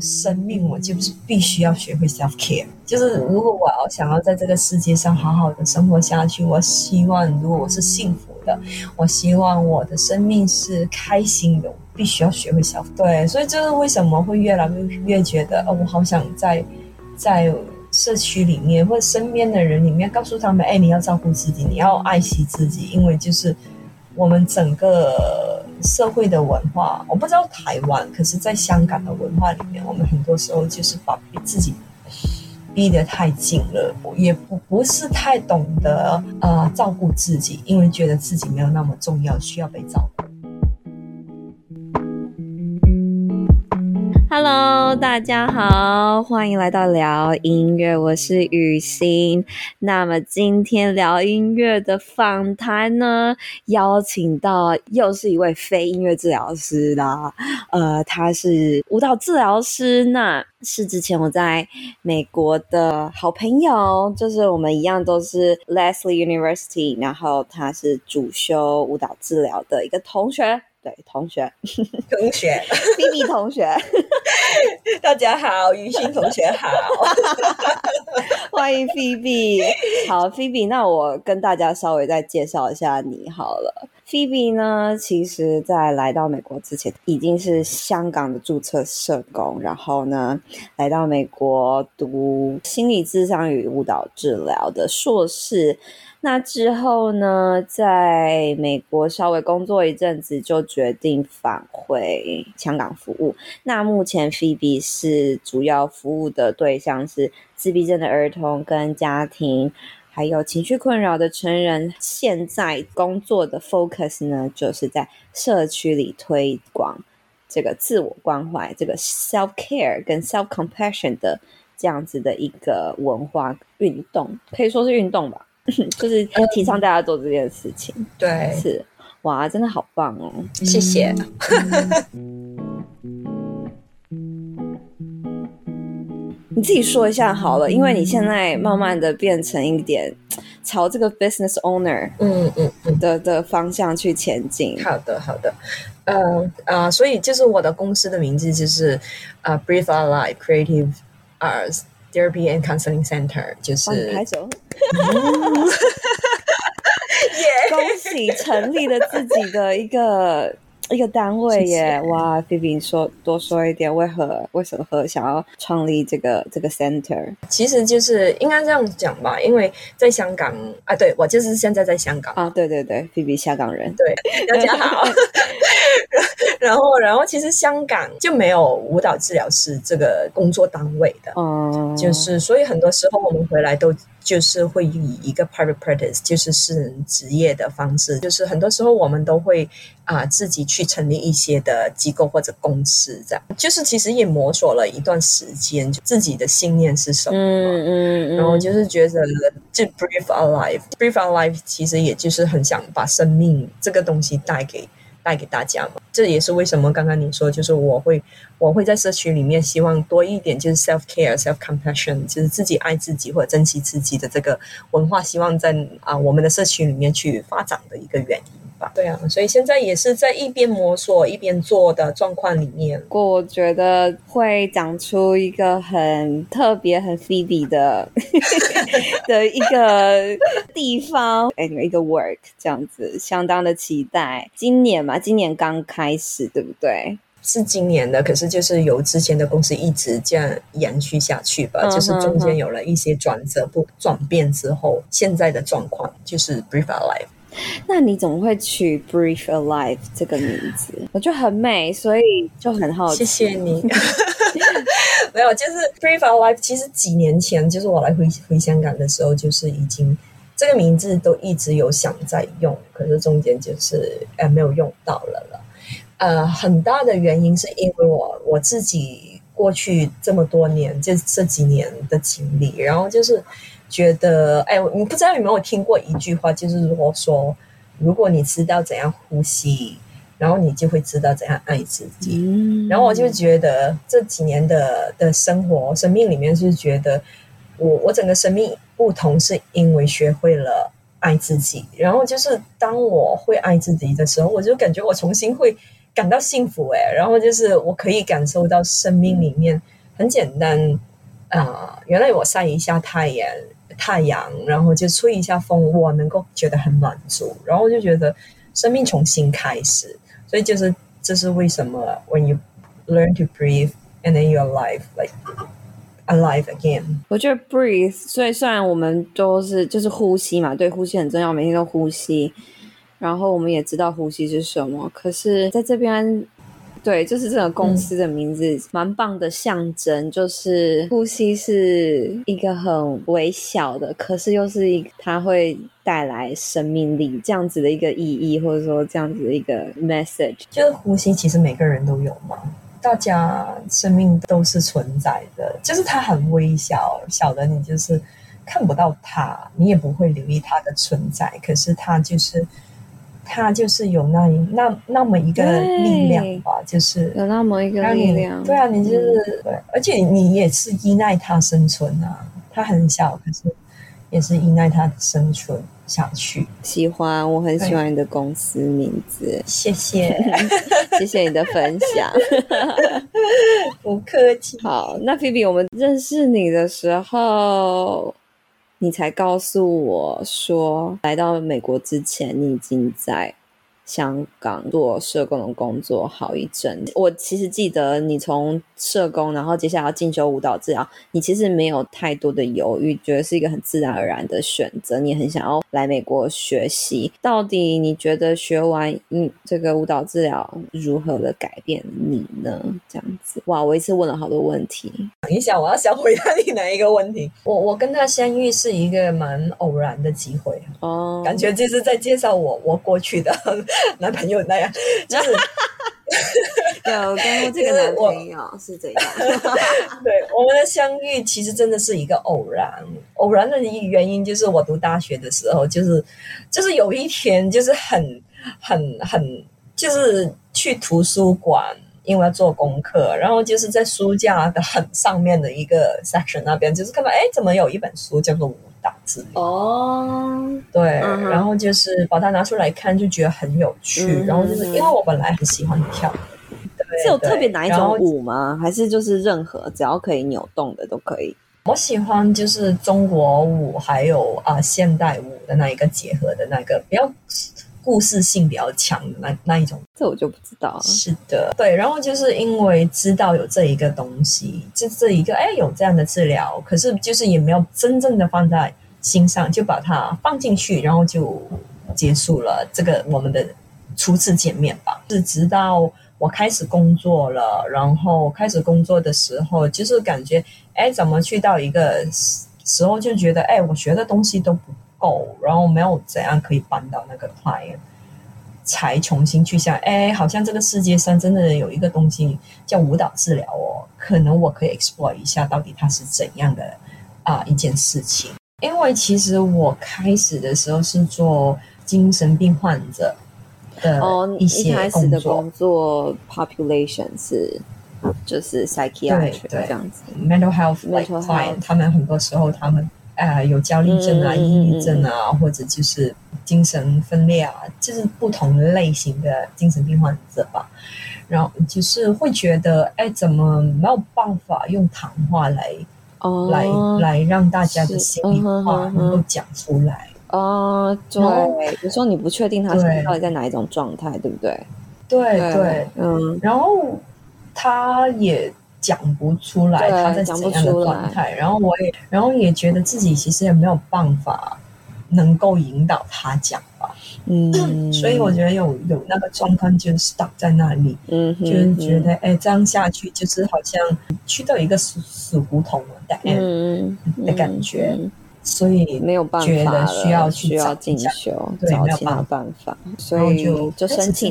生命，我就是必须要学会 self care。就是如果我要想要在这个世界上好好的生活下去，我希望如果我是幸福的，我希望我的生命是开心的，我必须要学会 self。对，所以这是为什么会越来越越觉得哦，我好想在在社区里面或者身边的人里面告诉他们，哎，你要照顾自己，你要爱惜自己，因为就是我们整个。社会的文化，我不知道台湾，可是在香港的文化里面，我们很多时候就是把自己逼得太紧了，也不不是太懂得啊、呃、照顾自己，因为觉得自己没有那么重要，需要被照顾。Hello，大家好，欢迎来到聊音乐，我是雨欣。那么今天聊音乐的访谈呢，邀请到又是一位非音乐治疗师啦，呃，他是舞蹈治疗师，那是之前我在美国的好朋友，就是我们一样都是 Lesley University，然后他是主修舞蹈治疗的一个同学。对，同学，同学，Phoebe 同学，大家好，雨欣同学好，欢迎 Phoebe。好，Phoebe，那我跟大家稍微再介绍一下你好了。Phoebe 呢，其实在来到美国之前，已经是香港的注册社工，然后呢，来到美国读心理智商与舞蹈治疗的硕士。那之后呢，在美国稍微工作一阵子，就决定返回香港服务。那目前 Phoebe 是主要服务的对象是自闭症的儿童跟家庭，还有情绪困扰的成人。现在工作的 focus 呢，就是在社区里推广这个自我关怀、这个 self care 跟 self compassion 的这样子的一个文化运动，可以说是运动吧。就是提倡大家做这件事情，嗯、对，是哇，真的好棒哦！谢谢。你自己说一下好了，因为你现在慢慢的变成一点朝这个 business owner 嗯嗯嗯的的方向去前进。好的，好的。呃呃，所以就是我的公司的名字就是呃、uh, Breathe Our Life Creative Arts Therapy and Counseling Center，就是拍手。恭喜成立了自己的一个一个单位耶！谢谢哇 v i v i 说多说一点，为何为什么想要创立这个这个 center？其实就是应该这样讲吧，因为在香港啊，对，我就是现在在香港啊，对对对 v i v i 香港人，对，大家好。然后，然后其实香港就没有舞蹈治疗师这个工作单位的，嗯，就是所以很多时候我们回来都就是会以一个 private practice，就是私人职业的方式，就是很多时候我们都会啊、呃、自己去成立一些的机构或者公司，这样就是其实也摸索了一段时间，就自己的信念是什么，嗯嗯，嗯，然后就是觉得就 breathe our life，breathe our life 其实也就是很想把生命这个东西带给。带给大家嘛，这也是为什么刚刚你说，就是我会我会在社区里面希望多一点，就是 self care、self compassion，就是自己爱自己或者珍惜自己的这个文化，希望在啊我们的社区里面去发展的一个原因。对啊，所以现在也是在一边摸索一边做的状况里面。不过我觉得会长出一个很特别、很 Phoebe 的 的一个地方，哎，一个 work 这样子，相当的期待。今年嘛，今年刚开始，对不对？是今年的，可是就是由之前的公司一直这样延续下去吧。嗯、就是中间有了一些转折不转变之后，现在的状况就是 Our Life。那你怎么会取 Breathe Alive 这个名字？我觉得很美，所以就很好奇。谢谢你。没有，就是 Breathe Alive。其实几年前，就是我来回回香港的时候，就是已经这个名字都一直有想在用，可是中间就是呃没有用到了了。呃，很大的原因是因为我我自己过去这么多年，就这几年的经历，然后就是。觉得哎，你不知道有没有听过一句话，就是如果说，如果你知道怎样呼吸，然后你就会知道怎样爱自己。嗯、然后我就觉得这几年的的生活、生命里面，是觉得我我整个生命不同，是因为学会了爱自己。然后就是当我会爱自己的时候，我就感觉我重新会感到幸福哎，然后就是我可以感受到生命里面很简单啊、呃，原来我晒一下太阳，太阳，然后就吹一下风，我能够觉得很满足，然后我就觉得生命重新开始，所以就是这是为什么 when you learn to breathe and then your life like alive again。我觉得 breathe，所以虽然我们都是就是呼吸嘛，对，呼吸很重要，每天都呼吸。然后我们也知道呼吸是什么，可是在这边，对，就是这个公司的名字、嗯、蛮棒的象征，就是呼吸是一个很微小的，可是又是一个它会带来生命力这样子的一个意义，或者说这样子的一个 message。就是呼吸，其实每个人都有嘛，大家生命都是存在的，就是它很微小，小的你就是看不到它，你也不会留意它的存在，可是它就是。它就是有那一那那么一个力量吧，就是有那么一个力量。对啊，你就是对，而且你也是依赖它生存啊。它很小，可是也是依赖它生存下去。喜欢，我很喜欢你的公司名字。谢谢，谢谢你的分享。不客气。好，那菲比，我们认识你的时候。你才告诉我说，来到美国之前，你已经在香港做社工的工作好一阵。我其实记得你从社工，然后接下来要进修舞蹈治疗，你其实没有太多的犹豫，觉得是一个很自然而然的选择。你很想要来美国学习。到底你觉得学完嗯这个舞蹈治疗如何的改变你呢？这样子，哇，我一次问了好多问题。等一下，我要想回答你哪一个问题？我我跟他相遇是一个蛮偶然的机会哦，感觉就是在介绍我我过去的男朋友那样，就是。对，我跟过这个男朋友是这样。对，我们的相遇其实真的是一个偶然。偶然的原因就是我读大学的时候，就是就是有一天，就是很很很，就是去图书馆，因为要做功课，然后就是在书架的很上面的一个 section 那边，就是看到哎，怎么有一本书叫做《舞哦，对，嗯、然后就是把它拿出来看，就觉得很有趣。嗯、然后就是因为我本来很喜欢跳。是有特别哪一种舞吗？还是就是任何只要可以扭动的都可以？我喜欢就是中国舞，还有啊、呃、现代舞的那一个结合的那个比较故事性比较强的那那一种。这我就不知道。是的，对。然后就是因为知道有这一个东西，就这一个哎有这样的治疗，可是就是也没有真正的放在心上，就把它放进去，然后就结束了这个我们的初次见面吧。是直到。我开始工作了，然后开始工作的时候，就是感觉，哎，怎么去到一个时候就觉得，哎，我学的东西都不够，然后没有怎样可以帮到那个 client，才重新去想，哎，好像这个世界上真的有一个东西叫舞蹈治疗哦，可能我可以 explore 一下，到底它是怎样的啊一件事情。因为其实我开始的时候是做精神病患者。哦，一些开始的工作 population 是就是 psychiatric 这样子，mental health health，他们很多时候他们呃有焦虑症啊、抑郁症啊，或者就是精神分裂啊，就是不同类型的精神病患者吧。然后就是会觉得，哎，怎么没有办法用谈话来来来让大家的心里话能够讲出来？哦，对，比如说你不确定他现在到底在哪一种状态，对不对？对对，嗯，然后他也讲不出来他在怎样的状态，然后我也，然后也觉得自己其实也没有办法能够引导他讲吧，嗯，所以我觉得有有那个状况就 stuck 在那里，嗯，就是觉得哎，这样下去就是好像去到一个死死胡同了的，嗯的感觉。所以没有办法了，需要需要进修，对，找其他办法，所以就就申请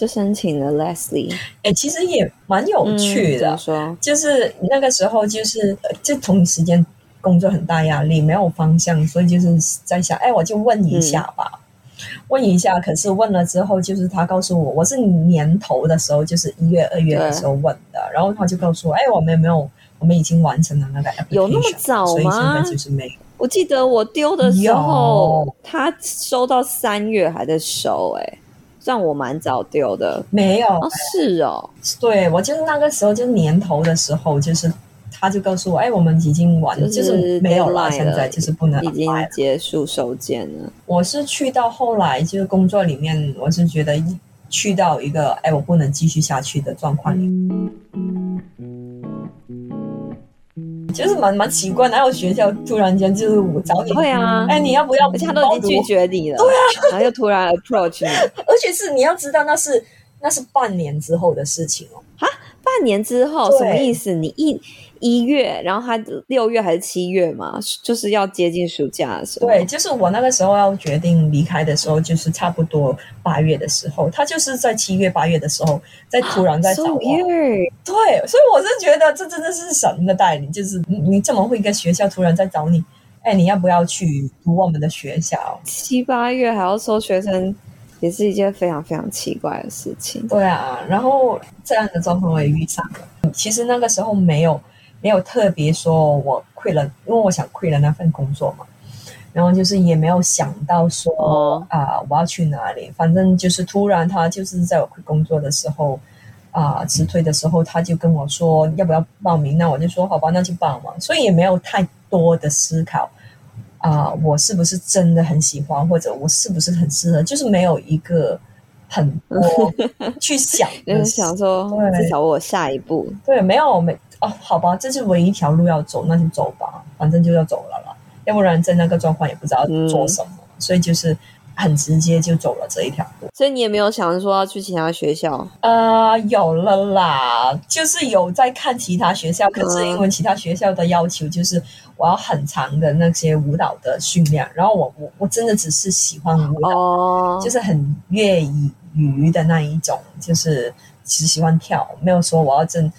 就申请了 Leslie。哎，其实也蛮有趣的，说就是那个时候就是就同一时间工作很大压力，没有方向，所以就是在想，哎，我就问一下吧，问一下。可是问了之后，就是他告诉我，我是年头的时候，就是一月、二月的时候问的，然后他就告诉我，哎，我们有没有。我们已经完成了那个 application，有那么早吗？所以现在就是没有。我记得我丢的时候，他收到三月还在收，哎，算我蛮早丢的。没有，哦，是哦，对我就是那个时候，就是年头的时候，就是他就告诉我，哎，我们已经完了，就是，就是没有了，现在就是不能，已经结束收件了。我是去到后来，就是工作里面，我是觉得去到一个，哎，我不能继续下去的状况里。嗯就是蛮蛮奇怪，哪有学校突然间就是我找你？会啊，哎，你要不要？而且他都已经拒绝你了。对啊，然后又突然 approach 你，而且是你要知道，那是那是半年之后的事情哦。啊，半年之后什么意思？你一。一月，然后他六月还是七月嘛，就是要接近暑假的时候。对，就是我那个时候要决定离开的时候，就是差不多八月的时候。他就是在七月、八月的时候，在突然在找我。So 对，所以我是觉得这真的是神的带领，就是你怎么会跟学校突然在找你，哎，你要不要去读我们的学校？七八月还要收学生，也是一件非常非常奇怪的事情。对啊，然后这样的状况我也遇上了。其实那个时候没有。没有特别说我 quit 了，因为我想 quit 了那份工作嘛，然后就是也没有想到说啊、我要去哪里，反正就是突然他就是在我工作的时候啊辞退的时候，他就跟我说要不要报名，那我就说好吧，那就报嘛，所以也没有太多的思考啊、呃，我是不是真的很喜欢，或者我是不是很适合，就是没有一个很多 去想，就是想说至少我下一步，对，没有没。哦，好吧，这是唯一一条路要走，那就走吧，反正就要走了啦。要不然在那个状况也不知道做什么，嗯、所以就是很直接就走了这一条路。所以你也没有想说要去其他学校？呃，有了啦，就是有在看其他学校，可是因为其他学校的要求就是我要很长的那些舞蹈的训练，然后我我我真的只是喜欢舞蹈，哦、就是很业余的那一种，就是只喜欢跳，没有说我要真。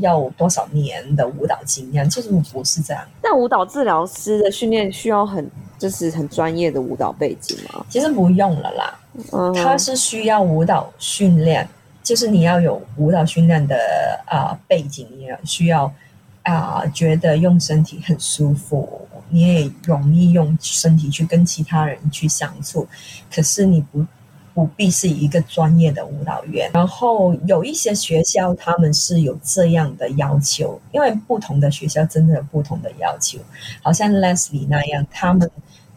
要多少年的舞蹈经验？就是不是这样。但舞蹈治疗师的训练需要很就是很专业的舞蹈背景吗？其实不用了啦，嗯、它是需要舞蹈训练，就是你要有舞蹈训练的啊、呃、背景，你要需要啊、呃、觉得用身体很舒服，你也容易用身体去跟其他人去相处。可是你不。不必是一个专业的舞蹈员，然后有一些学校他们是有这样的要求，因为不同的学校真的有不同的要求。好像 Leslie 那样，他们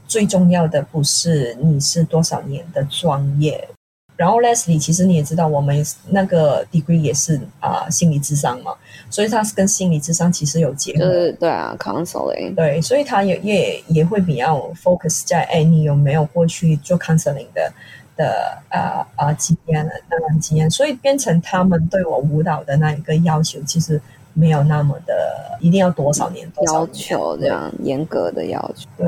最重要的不是你是多少年的专业。然后 Leslie 其实你也知道，我们那个 degree 也是啊、呃、心理智商嘛，所以他是跟心理智商其实有结合。就是对啊，counseling。对，所以他也也也会比较 focus 在哎，你有没有过去做 counseling 的。的呃呃经验了，那段经验，所以变成他们对我舞蹈的那一个要求，其实没有那么的一定要多少年多要求这样严格的要求。对，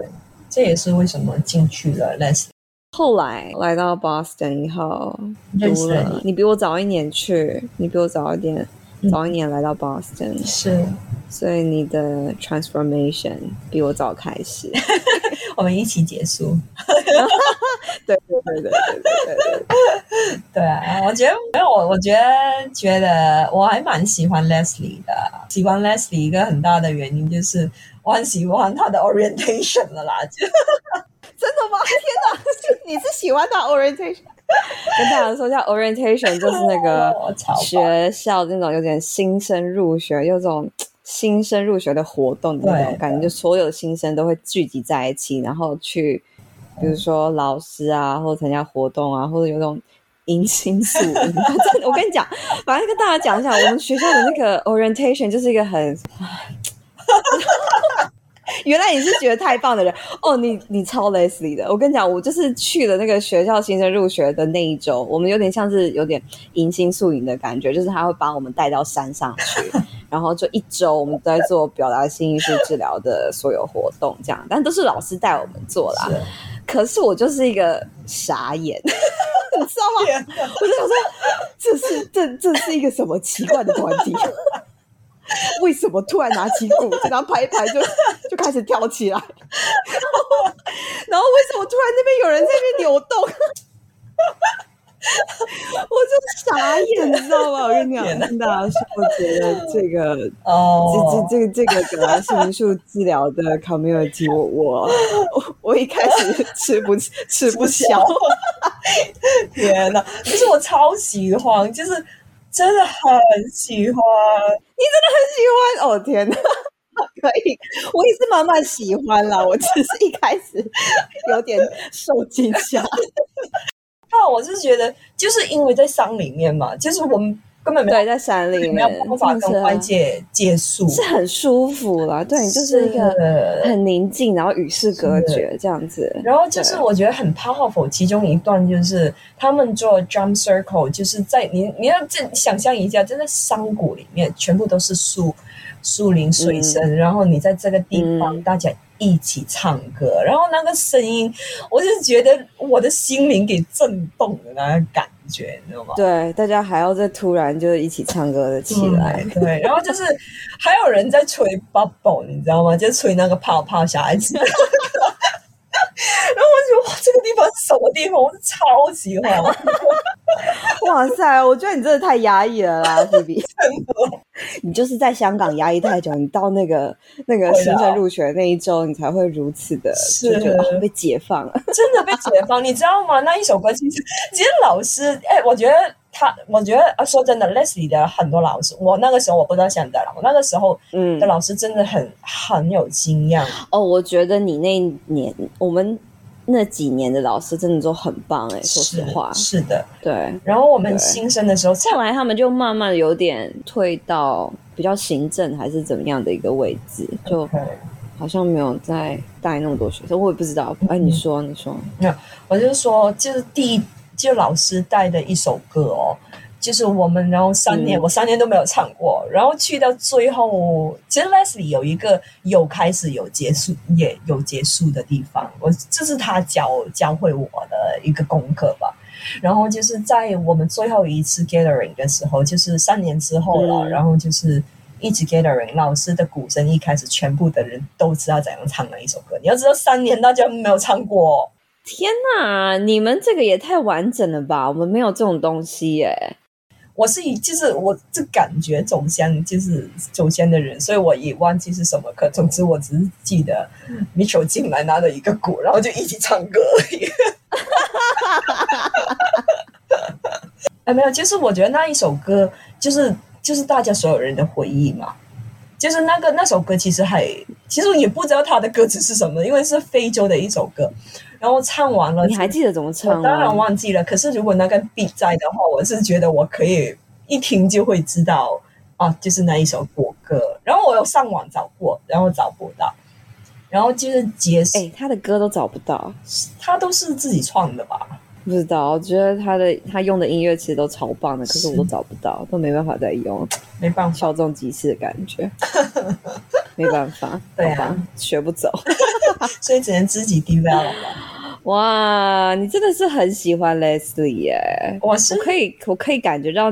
这也是为什么进去了 Leslie。后来来到 Boston 以后，读了，你比我早一年去，你比我早一点，嗯、早一年来到 Boston 是。所以你的 transformation 比我早开始，我们一起结束。对对对对对对对对啊！我觉得没有我，我觉得觉得我还蛮喜欢 Leslie 的。喜欢 Leslie 一个很大的原因就是我很喜欢他的 orientation 了啦。就 真的吗？天哪！你是喜欢他 orientation？跟大家说一下，orientation 就是那个学校那种有点新生入学，有种。新生入学的活动的那种感觉，就所有的新生都会聚集在一起，然后去，比如说老师啊，或者参加活动啊，或者有种迎新宿营。我跟你讲，反正跟大家讲一下，我们学校的那个 orientation 就是一个很。原来你是觉得太棒的人哦，你你超 Leslie 的。我跟你讲，我就是去了那个学校新生入学的那一周，我们有点像是有点迎新宿营的感觉，就是他会把我们带到山上去，然后就一周我们都在做表达性艺术治疗的所有活动，这样，但都是老师带我们做啦。是可是我就是一个傻眼，你知道吗？我就想说，这是这这是一个什么奇怪的团体？为什么突然拿起鼓，然后拍一拍就就开始跳起来？然后为什么突然那边有人在那边扭动？我就傻眼，你知道吗？我跟你讲，跟大家说，我觉得这个哦，这这这个这个表达性艺术治疗的 community，我我我一开始吃不吃不消。天哪！就是我超喜欢，就是真的很喜欢。你真的很喜欢哦！天哪，可以，我也是慢慢喜欢啦。我只是一开始有点受惊吓。那我是觉得，就是因为在山里面嘛，就是我们。根本没有对，在山里面，没有办法跟外界接触，是很舒服啦。对，就是一个很宁静，然后与世隔绝这样子。然后就是我觉得很 powerful，其中一段就是他们做 drum circle，就是在你你要这想象一下，就在山谷里面，全部都是树树林水声，嗯，然后你在这个地方，嗯，大家一起唱歌，然后那个声音，我就觉得我的心灵给震动的那个感。觉你知道吗？对，大家还要再突然就一起唱歌的起来，嗯，对，然后就是还有人在吹 bubble，你知道吗？就吹那个泡泡，小孩子。然后我就哇，这个地方是什么地方？我超喜欢！哇塞，我觉得你真的太压抑了啦，菲比。你就是在香港压抑太久，你到那个那个行政入学那一周，你才会如此的就觉得被解放了，真的被解放，你知道吗？那一首歌其实，其实老师，哎，我觉得他，我觉得说真的，Leslie 的很多老师，我那个时候我不知道现在了，我那个时候嗯的老师真的很很有经验哦。我觉得你那一年我们。那几年的老师真的都很棒哎，说实话是，的，对。然后我们新生的时候，后来他们就慢慢有点退到比较行政还是怎么样的一个位置，就好像没有再带那么多学生，我也不知道。哎，你说，你说，没有，我就是说，就是第一，就老师带的一首歌哦。就是我们，然后三年，嗯，我三年都没有唱过，然后去到最后，其实 Leslie 有一个有开始有结束，也有结束的地方。我这是他教教会我的一个功课吧。然后就是在我们最后一次 gathering 的时候，就是三年之后了，嗯，然后就是一直 gathering，老师的鼓声一开始，全部的人都知道怎样唱那一首歌。你要知道，三年大家没有唱过。天哪，你们这个也太完整了吧？我们没有这种东西耶。我是以就是我这感觉走向就是走向的人，所以我也忘记是什么课。总之，我只是记得 Mitchell 进来拿了一个鼓，然后就一起唱歌而已。哎，没有，就是我觉得那一首歌，就是就是大家所有人的回忆嘛。就是那个那首歌，其实还其实也不知道它的歌词是什么，因为是非洲的一首歌。然后唱完了，你还记得怎么唱？当然忘记了。可是如果那个 beat 在的话，我是觉得我可以一听就会知道啊，就是那一首国歌。然后我有上网找过，然后找不到。然后就是解释，哎，他的歌都找不到，他都是自己创的吧？不知道，我觉得他的他用的音乐其实都超棒的，可是我都找不到，都没办法再用，没办法，稍纵即逝的感觉，没办法，对啊，学不走，所以只能自己 develop 了。哇，你真的是很喜欢 Leslie 耶！我是我可以我可以感觉到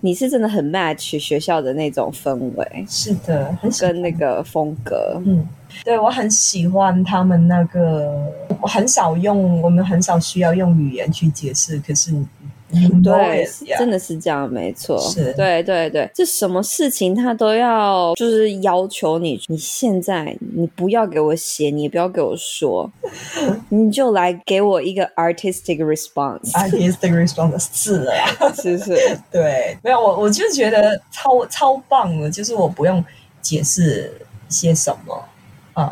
你是真的很 match 学校的那种氛围，是的，很跟那个风格，嗯。对，我很喜欢他们那个，我很少用，我们很少需要用语言去解释。可是，对，真的是这样，没错。是，对对对，这什么事情他都要，就是要求你，你现在你不要给我写，你也不要给我说，你就来给我一个 artistic response。artistic response 是啊，是是，对，没有我我就觉得超超棒的，就是我不用解释些什么。啊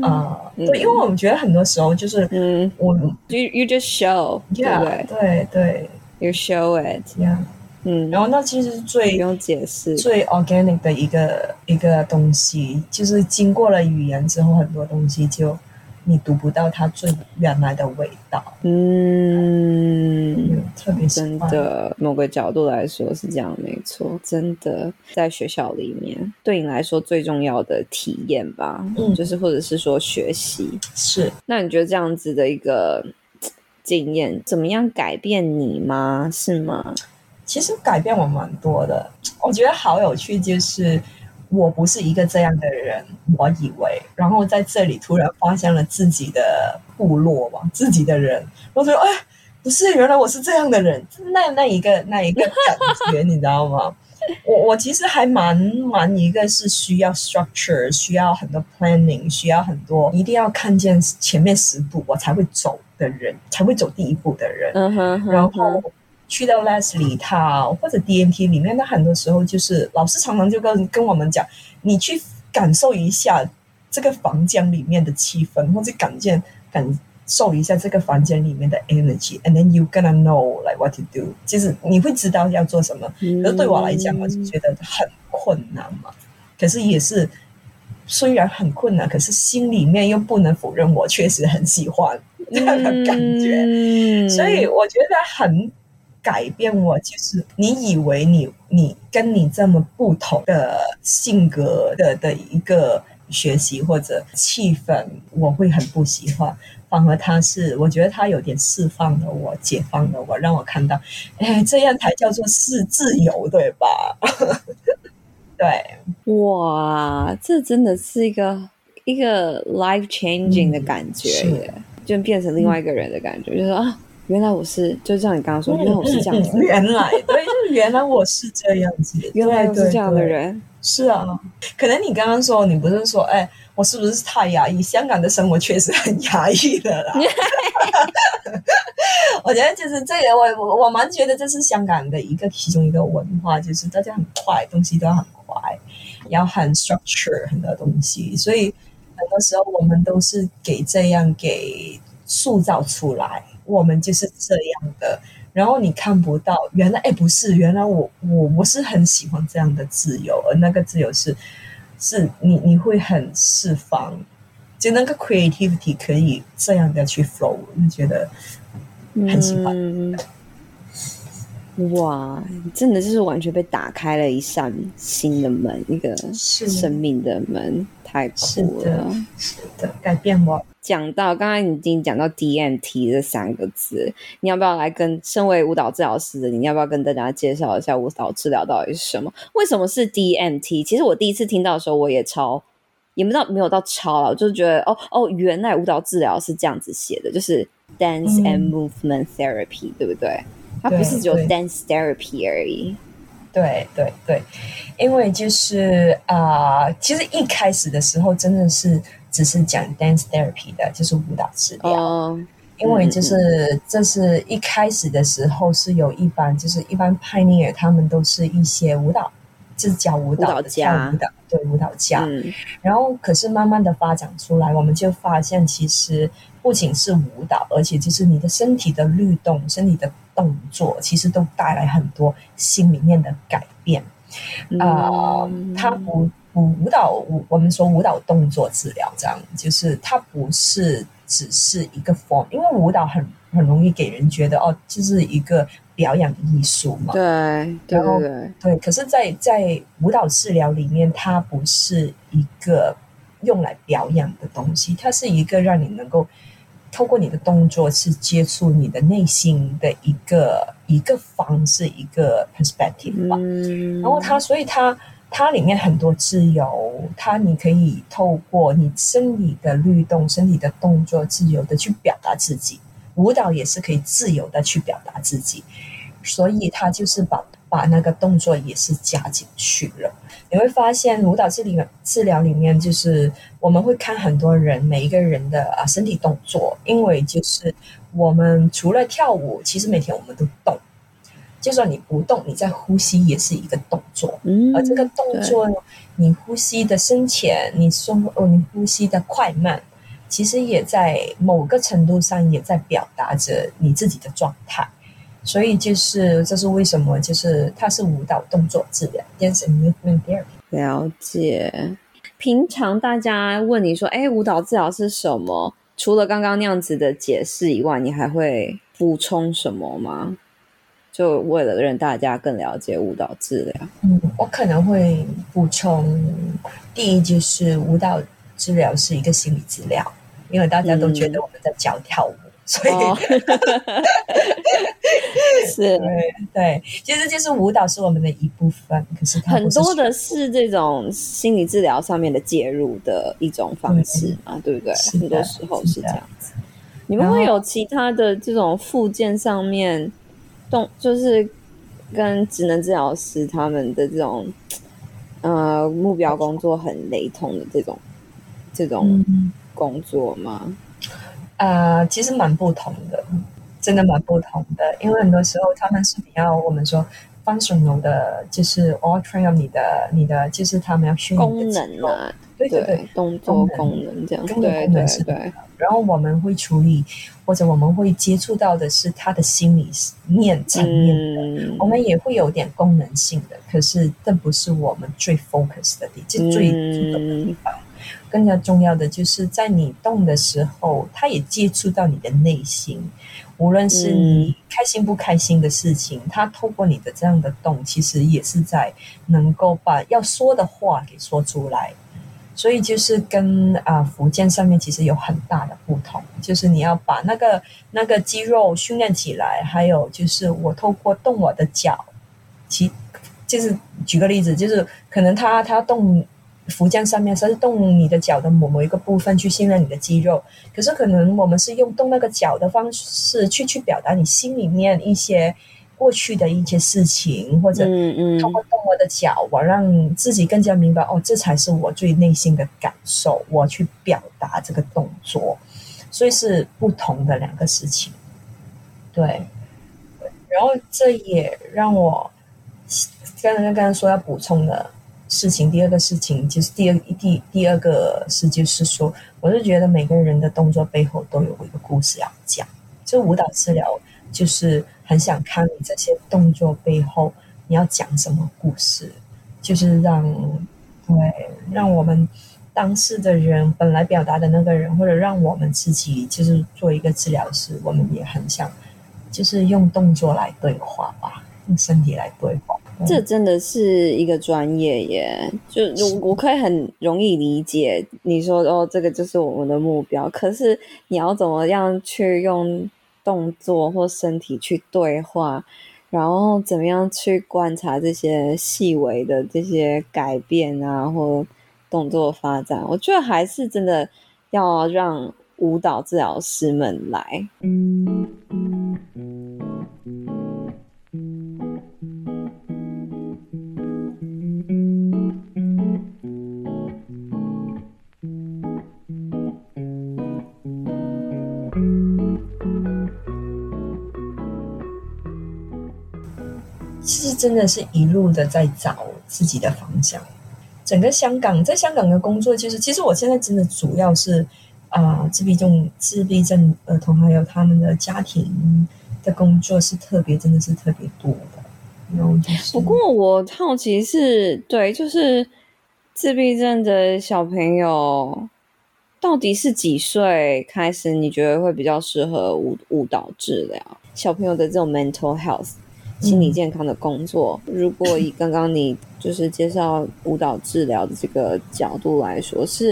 啊！对，因为我们觉得很多时候就是，嗯，我 you you just show，对对对对，you show it，yeah，嗯，然后那其实最不用解释，最 organic 的一个一个东西，就是经过了语言之后，很多东西就。你读不到它最原来的味道，嗯，嗯，特别真的，某个角度来说是这样，没错，真的，在学校里面，对你来说最重要的体验吧，嗯，就是或者是说学习，是。那你觉得这样子的一个经验，怎么样改变你吗？是吗？其实改变我蛮多的，我觉得好有趣，就是。我不是一个这样的人，我以为，然后在这里突然发现了自己的部落吧，自己的人，我觉得哎，不是，原来我是这样的人，那那一个那一个感觉，你知道吗？我我其实还蛮蛮一个是需要 structure，需要很多 planning，需要很多，一定要看见前面十步我才会走的人，才会走第一步的人。嗯哼，然后去到 Leslie 他或者 DMT 里面，那很多时候就是老师常常就跟跟我们讲，你去感受一下这个房间里面的气氛，或者感见感受一下这个房间里面的 energy，and then you gonna know like what to do，就是你会知道要做什么。嗯、可是对我来讲，我是觉得很困难嘛，可是也是。虽然很困难，可是心里面又不能否认，我确实很喜欢 这样的感觉。嗯、所以我觉得很改变我，就是你以为你你跟你这么不同的性格的的一个学习或者气氛，我会很不喜欢。反而他是，我觉得他有点释放了我，解放了我，让我看到，哎，这样才叫做是自由，对吧？对，哇，这真的是一个一个 life changing 的感觉耶，嗯、就变成另外一个人的感觉，嗯、就是啊，原来我是，就像你刚刚说，嗯、原来我是这样子，原来对，就是原来我是这样子，原来我是这样的人，是啊，可能你刚刚说，你不是说，哎，我是不是太压抑？香港的生活确实很压抑的啦。我觉得就是这个，我我我蛮觉得这是香港的一个其中一个文化，就是大家很快，东西都很快。要很 structure 很多东西，所以很多时候我们都是给这样给塑造出来，我们就是这样的。然后你看不到，原来哎不是，原来我我我是很喜欢这样的自由，而那个自由是是你你会很释放，就那个 creativity 可以这样的去 flow，你觉得很喜欢。哇，真的就是完全被打开了一扇新的门，一个生命的门，太酷了，是的，改变我。讲到刚刚已经讲到 DMT 这三个字，你要不要来跟身为舞蹈治疗师的你，你要不要跟大家介绍一下舞蹈治疗到底是什么？为什么是 DMT？其实我第一次听到的时候，我也超，也不知道没有到超了，我就是觉得哦哦，原来舞蹈治疗是这样子写的，就是 Dance and Movement Therapy，、嗯、对不对？它不是只有 dance therapy 而已，对对对，因为就是啊、呃，其实一开始的时候真的是只是讲 dance therapy 的，就是舞蹈治疗。哦、因为就是、嗯、这是一开始的时候是有一般就是一般 pioneer 他们都是一些舞蹈，就是教舞蹈的教舞蹈，对舞蹈家。嗯、然后可是慢慢的发展出来，我们就发现其实不仅是舞蹈，而且就是你的身体的律动，身体的。动作其实都带来很多心里面的改变，啊、它不舞舞蹈舞，我们说舞蹈动作治疗这样，就是它不是只是一个 form，因为舞蹈很很容易给人觉得哦，就是一个表演艺术嘛，对，对对对，对。可是在，在在舞蹈治疗里面，它不是一个用来表演的东西，它是一个让你能够。透过你的动作是接触你的内心的一个一个方式，一个 perspective 吧。嗯、然后它，所以它它里面很多自由，它你可以透过你身体的律动、身体的动作，自由的去表达自己。舞蹈也是可以自由的去表达自己，所以它就是把把那个动作也是加进去了。你会发现舞蹈治疗治疗里面，就是我们会看很多人每一个人的啊身体动作，因为就是我们除了跳舞，其实每天我们都动，就算你不动，你在呼吸也是一个动作。嗯，而这个动作呢，你呼吸的深浅，你说哦，你呼吸的快慢，其实也在某个程度上也在表达着你自己的状态。所以就是，这是为什么？就是它是舞蹈动作治疗，dance and movement therapy。了解。平常大家问你说：“哎，舞蹈治疗是什么？”除了刚刚那样子的解释以外，你还会补充什么吗？就为了让大家更了解舞蹈治疗。嗯，我可能会补充，第一就是舞蹈治疗是一个心理治疗，因为大家都觉得我们在教跳舞。嗯所以，哦、是，对对，其实就是舞蹈是我们的一部分，可是它很多的是这种心理治疗上面的介入的一种方式嘛，对，对不对？很多时候是这样子。你们会有其他的这种附件上面动，就是跟职能治疗师他们的这种呃目标工作很雷同的这种这种工作吗？呃，其实蛮不同的，真的蛮不同的。因为很多时候他们是比较我们说 functional 的，就是 all train 你的你的，就是他们要训练功能啊，对对对，动作功能这样，功能功能是对，对，对。然后我们会处理，或者我们会接触到的是他的心理面层面的，嗯，我们也会有点功能性的，可是这不是我们最 focus 的地，就最主要的地方。更加重要的就是在你动的时候，他也接触到你的内心，无论是你开心不开心的事情，他透过你的这样的动，其实也是在能够把要说的话给说出来。所以就是跟啊福建上面其实有很大的不同，就是你要把那个那个肌肉训练起来，还有就是我透过动我的脚，其就是举个例子，就是可能他他动复健上面是动你的脚的某某一个部分去训练你的肌肉，可是可能我们是用动那个脚的方式去去表达你心里面一些。过去的一些事情，或者通过动我的脚，嗯嗯，我让自己更加明白哦，这才是我最内心的感受。我去表达这个动作，所以是不同的两个事情。对，然后这也让我刚刚刚刚说要补充的事情，第二个事情就是第二第第二个是就是说，我是觉得每个人的动作背后都有一个故事要讲，就舞蹈治疗。就是很想看你这些动作背后你要讲什么故事，就是让对让我们当事的人本来表达的那个人，或者让我们自己就是做一个治疗师，我们也很想就是用动作来对话吧，用身体来对话。这真的是一个专业耶，就我可以很容易理解你说哦，这个就是我们的目标，可是你要怎么样去用？动作或身体去对话，然后怎么样去观察这些细微的这些改变啊，或动作发展？我觉得还是真的要让舞蹈治疗师们来。嗯真的是一路的在找自己的方向。整个香港，在香港的工作，就是其实我现在真的主要是啊、自闭症、自闭症儿童还有他们的家庭的工作是特别，真的是特别多的。不过我好奇是对，就是自闭症的小朋友到底是几岁开始？你觉得会比较适合舞舞蹈治疗小朋友的这种 mental health？心理健康的工作，嗯、如果以刚刚你就是介绍舞蹈治疗的这个角度来说，是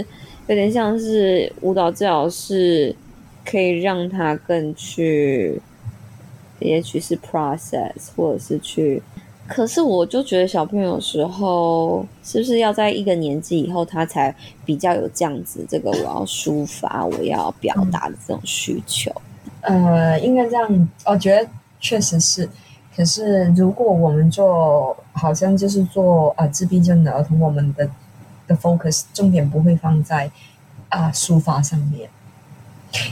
有点像是舞蹈治疗是可以让他更去，也许是 process，或者是去。可是我就觉得小朋友时候是不是要在一个年纪以后，他才比较有这样子这个我要抒发、我要表达的这种需求？呃，应该这样，我觉得确实是。可是，如果我们做，好像就是做啊、呃、自闭症的儿童，我们的的 focus 重点不会放在啊、呃、抒发上面，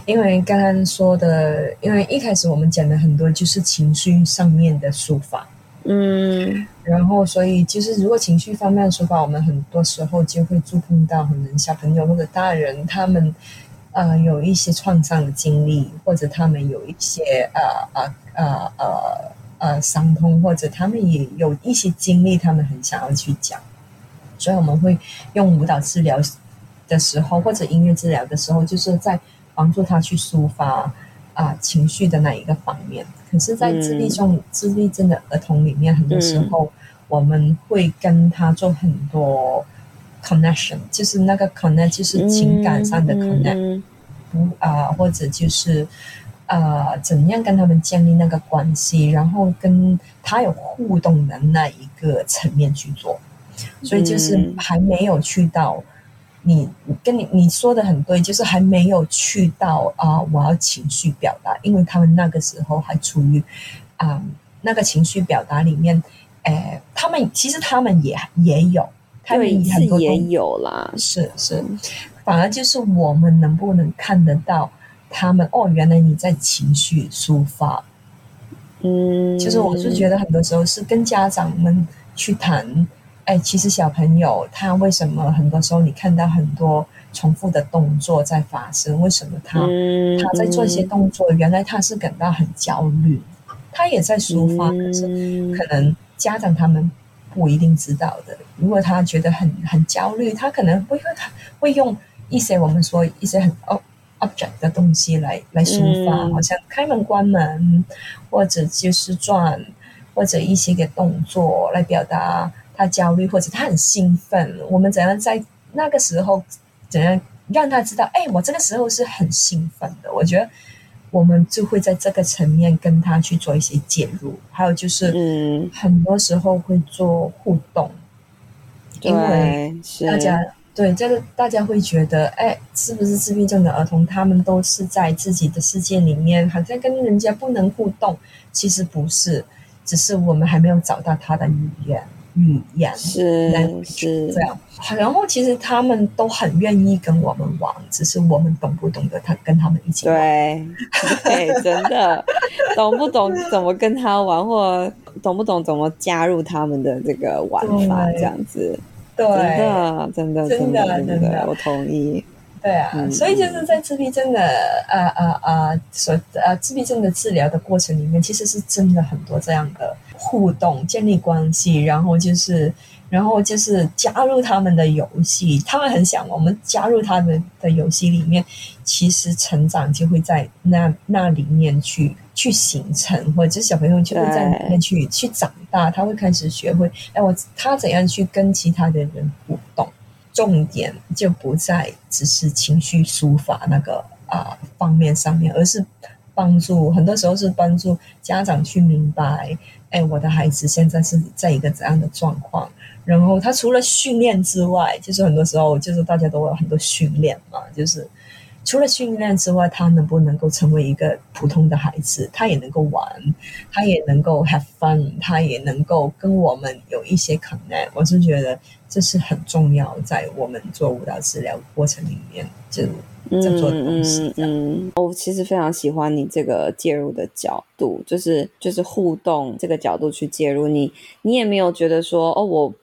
因为刚刚说的，因为一开始我们讲的很多就是情绪上面的书法，嗯，然后所以其实如果情绪方面的抒发，我们很多时候就会触碰到可能小朋友或者大人他们呃有一些创伤的经历，或者他们有一些呃呃呃呃。呃呃，伤痛或者他们也有一些经历，他们很想要去讲，所以我们会用舞蹈治疗的时候，或者音乐治疗的时候，就是在帮助他去抒发啊、呃、情绪的那一个方面。可是，在自闭症、嗯、自闭症的儿童里面，很多时候我们会跟他做很多 connection，就是那个 connect，就是情感上的 connect，不啊、呃，或者就是。呃，怎样跟他们建立那个关系，然后跟他有互动的那一个层面去做，所以就是还没有去到你跟你你说的很对，就是还没有去到啊、呃，我要情绪表达，因为他们那个时候还处于啊、呃、那个情绪表达里面，哎，他们其实他们也也有，他们很多也有啦，是是，反而就是我们能不能看得到。他们哦，原来你在情绪抒发，嗯，其实我是觉得很多时候是跟家长们去谈，哎，其实小朋友他为什么很多时候你看到很多重复的动作在发生，为什么他、嗯、他在做一些动作，原来他是感到很焦虑，他也在抒发，可是可能家长他们。不一定知道的。如果他觉得很很焦虑，他可能会会用一些我们说一些很 object 的东西来来抒发，嗯、好像开门关门，或者就是转，或者一些个动作来表达他焦虑，或者他很兴奋。我们怎样在那个时候怎样让他知道？哎，我这个时候是很兴奋的。我觉得。我们就会在这个层面跟他去做一些介入，还有就是，嗯，很多时候会做互动，嗯、因为大家对这个大家会觉得，哎，是不是自闭症的儿童，他们都是在自己的世界里面，好像跟人家不能互动。其实不是，只是我们还没有找到他的语言。语言是是这样，然后其实他们都很愿意跟我们玩，只是我们懂不懂得他跟他们一起玩。对，对，真的懂不懂怎么跟他玩，或懂不懂怎么加入他们的这个玩法，这样子。对，真的，真的，真的，真的，我同意。对啊，嗯、所以就是在自闭症的呃呃呃所呃自闭症的治疗的过程里面，其实是真的很多这样的互动、建立关系，然后就是然后就是加入他们的游戏，他们很想我们加入他们的游戏里面，其实成长就会在那那里面去去形成，或者小朋友就会在里面去去长大，他会开始学会哎我他怎样去跟其他的人互动。重点就不在只是情绪抒发那个啊、方面上面，而是帮助，很多时候是帮助家长去明白，哎，我的孩子现在是在一个怎样的状况。然后他除了训练之外，就是很多时候就是大家都有很多训练嘛，就是。除了训练之外，他能不能够成为一个普通的孩子？他也能够玩，他也能够 have fun，他也能够跟我们有一些 connect。我是觉得这是很重要，在我们做舞蹈治疗过程里面就在做的东西。嗯，我其实非常喜欢你这个介入的角度，就是就是互动这个角度去介入。你你也没有觉得说哦，我。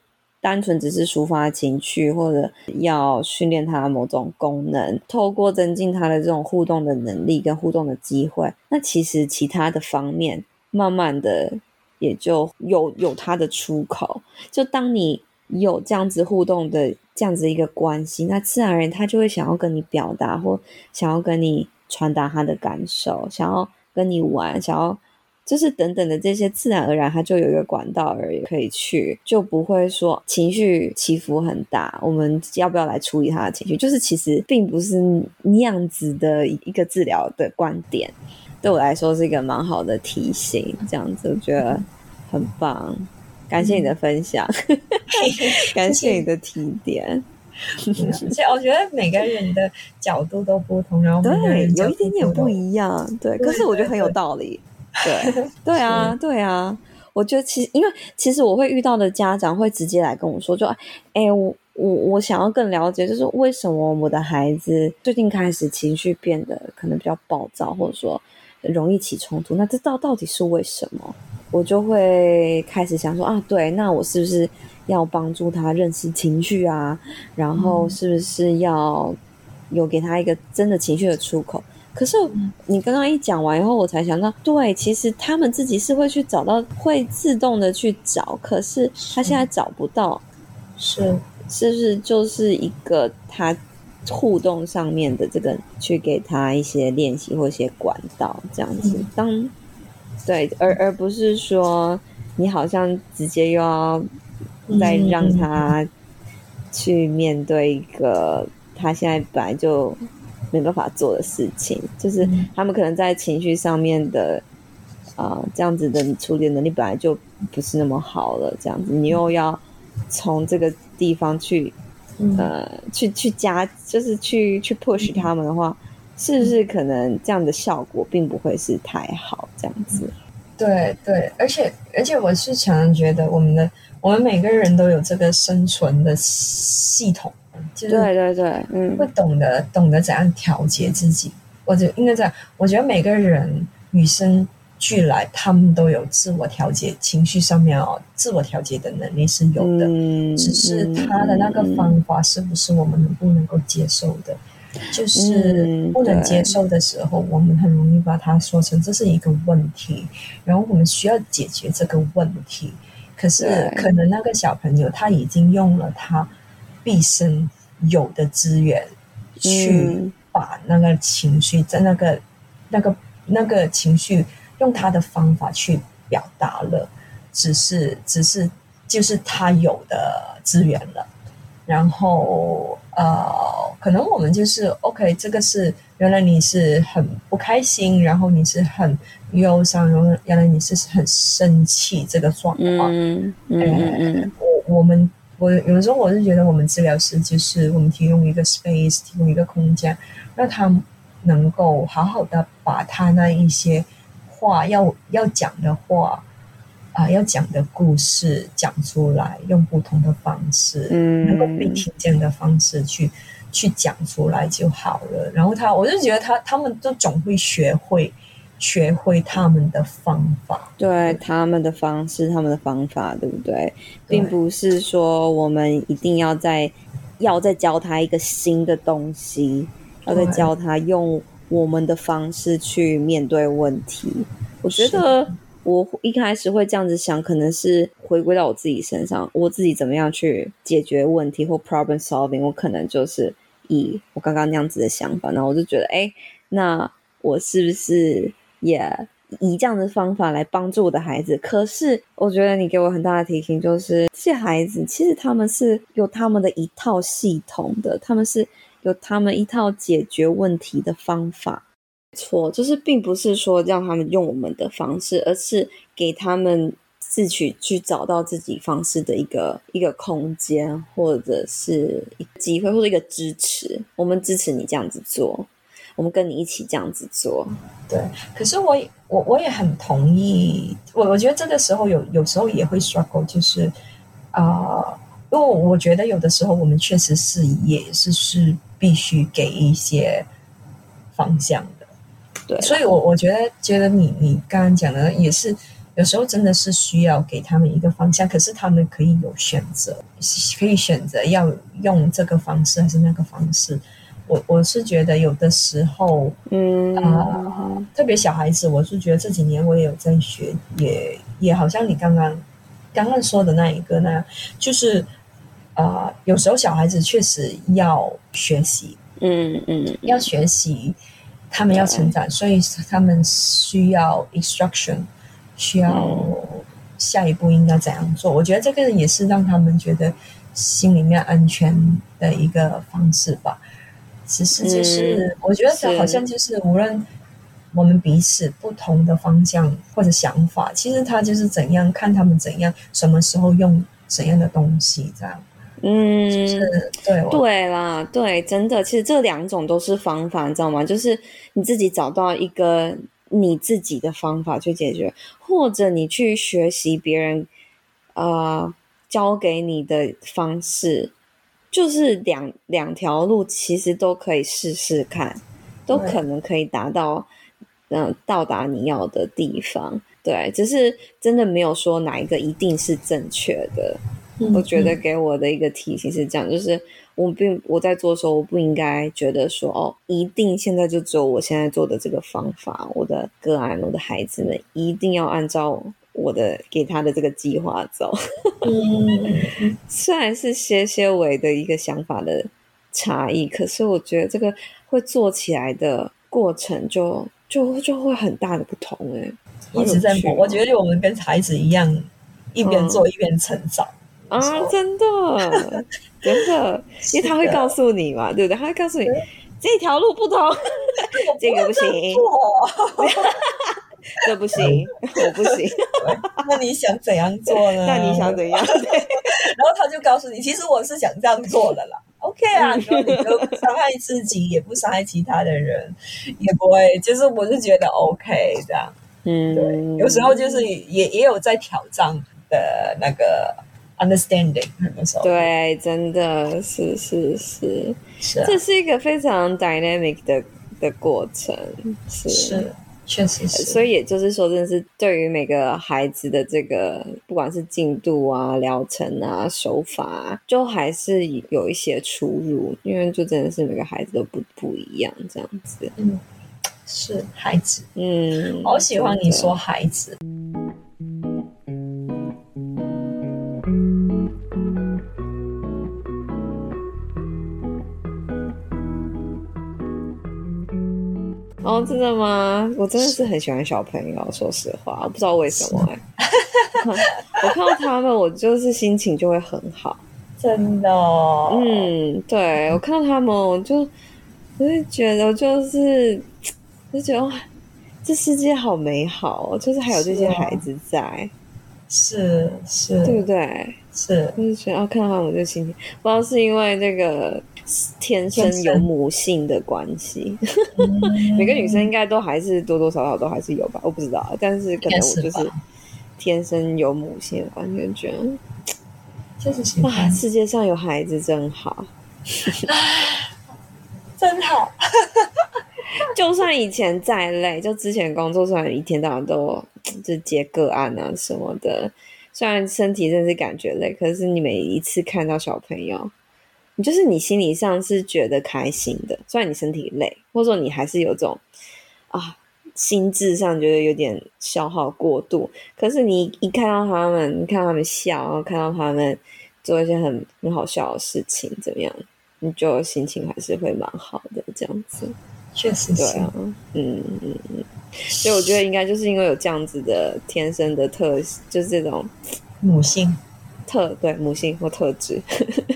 单纯只是抒发情绪，或者要训练他的某种功能，透过增进他的这种互动的能力跟互动的机会，那其实其他的方面，慢慢的也就有有他的出口。就当你有这样子互动的这样子一个关系，那自然而然他就会想要跟你表达，或想要跟你传达他的感受，想要跟你玩，想要。就是等等的这些，自然而然，它就有一个管道而已可以去，就不会说情绪起伏很大。我们要不要来处理他的情绪？就是其实并不是那样子的一个治疗的观点，对我来说是一个蛮好的提醒。这样子我觉得很棒，感谢你的分享，感谢你的提点。而且我觉得每个人的角度都不同，然后对，有一点点不一样，对，可是我觉得很有道理。对对 啊，对啊，我觉得其实，因为其实我会遇到的家长会直接来跟我说，就哎，我我我想要更了解，就是为什么我的孩子最近开始情绪变得可能比较暴躁，或者说容易起冲突，那这到到底是为什么？我就会开始想说啊，对，那我是不是要帮助他认识情绪啊？然后是不是要有给他一个真的情绪的出口？可是你刚刚一讲完以后，我才想到，对，其实他们自己是会去找到，会自动的去找。可是他现在找不到，是是不是就是一个他互动上面的这个，去给他一些练习或一些管道这样子。嗯、当对，而而不是说你好像直接又要再让他去面对一个他现在本来就。没办法做的事情，就是他们可能在情绪上面的啊、呃，这样子的处理能力本来就不是那么好了。这样子，你又要从这个地方去呃，去去加，就是去去 push 他们的话，是不是可能这样的效果并不会是太好？这样子，对对，而且而且，我是常常觉得，我们的我们每个人都有这个生存的系统。就是、对对对，嗯，会懂得懂得怎样调节自己，我就应该这样，我觉得每个人与生俱来，他们都有自我调节情绪上面哦，自我调节的能力是有的，嗯、只是他的那个方法是不是我们能不能够接受的？就是不能接受的时候，我们很容易把它说成这是一个问题，然后我们需要解决这个问题。可是可能那个小朋友他已经用了他毕生有的资源去把那个情绪在那个那个那个情绪用他的方法去表达了，只是只是就是他有的资源了，然后呃。可能我们就是 OK，这个是原来你是很不开心，然后你是很忧伤，然后原来你是很生气这个状况。嗯嗯嗯嗯。我我们我有的时候我是觉得我们治疗师就是我们提供一个 space，提供一个空间，让他能够好好的把他那一些话要要讲的话啊、呃，要讲的故事讲出来，用不同的方式，嗯，能够被听见的方式去。去讲出来就好了。然后他，我就觉得他，他们都总会学会，学会他们的方法，对他们的方式，他们的方法，对不对？并不是说我们一定要在要再教他一个新的东西，要再教他用我们的方式去面对问题。我觉得我一开始会这样子想，可能是回归到我自己身上，我自己怎么样去解决问题或 problem solving，我可能就是。以我刚刚那样子的想法，然后我就觉得，哎，那我是不是也以这样的方法来帮助我的孩子？可是，我觉得你给我很大的提醒，就是这些孩子其实他们是有他们的一套系统的，他们是有他们一套解决问题的方法。错，就是并不是说让他们用我们的方式，而是给他们。自己去找到自己方式的一个一个空间，或者是机会，或者一个支持。我们支持你这样子做，我们跟你一起这样子做。对，可是我我我也很同意。我我觉得这个时候有有时候也会 struggle，就是啊、呃，因为我觉得有的时候我们确实是也是是必须给一些方向的。对，所以我我觉得觉得你你刚刚讲的也是。有时候真的是需要给他们一个方向，可是他们可以有选择，可以选择要用这个方式还是那个方式。我我是觉得有的时候，嗯啊、呃，特别小孩子，我是觉得这几年我也有在学，也也好像你刚刚刚刚说的那一个那样，就是啊、呃，有时候小孩子确实要学习，嗯嗯，要学习，他们要成长，所以他们需要 instruction。需要下一步应该怎样做？我觉得这个也是让他们觉得心里面安全的一个方式吧。只是就是，我觉得好像就是无论我们彼此不同的方向或者想法，其实他就是怎样看他们怎样，什么时候用怎样的东西这样。嗯，就是对对啦，对，真的，其实这两种都是方法，你知道吗？就是你自己找到一个。你自己的方法去解决，或者你去学习别人，呃，教给你的方式，就是两两条路，其实都可以试试看，都可能可以达到，嗯、呃，到达你要的地方。对，只是真的没有说哪一个一定是正确的。我觉得给我的一个提醒是这样，就是。我并我在做的时候，我不应该觉得说哦，一定现在就只有我现在做的这个方法，我的个案，我的孩子们一定要按照我的给他的这个计划走。嗯，虽然是些些微的一个想法的差异，可是我觉得这个会做起来的过程就就就会很大的不同哎，一直在磨。我觉得我们跟孩子一样，一边做一边成长。嗯啊，真的，真的，因为他会告诉你嘛，对不对？他会告诉你这条路不通，这个不行，这不行，我不行。那你想怎样做呢？那你想怎样？对，然后他就告诉你，其实我是想这样做的啦。OK 啊，然后你就不伤害自己，也不伤害其他的人，也不会，就是我是觉得 OK 这样。嗯，对，有时候就是也也有在挑战的那个。Understanding，对，真的是是是，是啊，这是一个非常 dynamic 的的过程，是。是确实是，所以也就是说，真的是对于每个孩子的这个，不管是进度啊、疗程啊、手法啊，就还是有一些出入，因为就真的是每个孩子都不不一样，这样子。嗯，是孩子，嗯，好喜欢你说孩子。哦，真的吗？我真的是很喜欢小朋友，说实话，我不知道为什么。我看到他们，我就是心情就会很好，真的、哦。嗯，对，我看到他们，我就我就觉得，就是就觉得哇，这世界好美好，就是还有这些孩子在，是是，是，对不对？是，就是觉得啊，看到他们我就心情，不知道是因为那个。天生有母性的关系，每个女生应该都还是多多少少都还是有吧，我不知道，但是可能我就是天生有母性的关系，觉得就是哇，世界上有孩子真好，真好。就算以前再累，就之前工作虽然一天到晚都就接个案啊什么的，虽然身体真是感觉累，可是你每一次看到小朋友。你就是你心理上是觉得开心的，虽然你身体累，或者说你还是有种啊心智上觉得有点消耗过度。可是你一看到他们，你看到他们笑，然后看到他们做一些很很好笑的事情，怎么样，你就心情还是会蛮好的。这样子，确实是，对啊，嗯嗯嗯。所以我觉得应该就是因为有这样子的天生的特，就是这种母性。特对母性或特质，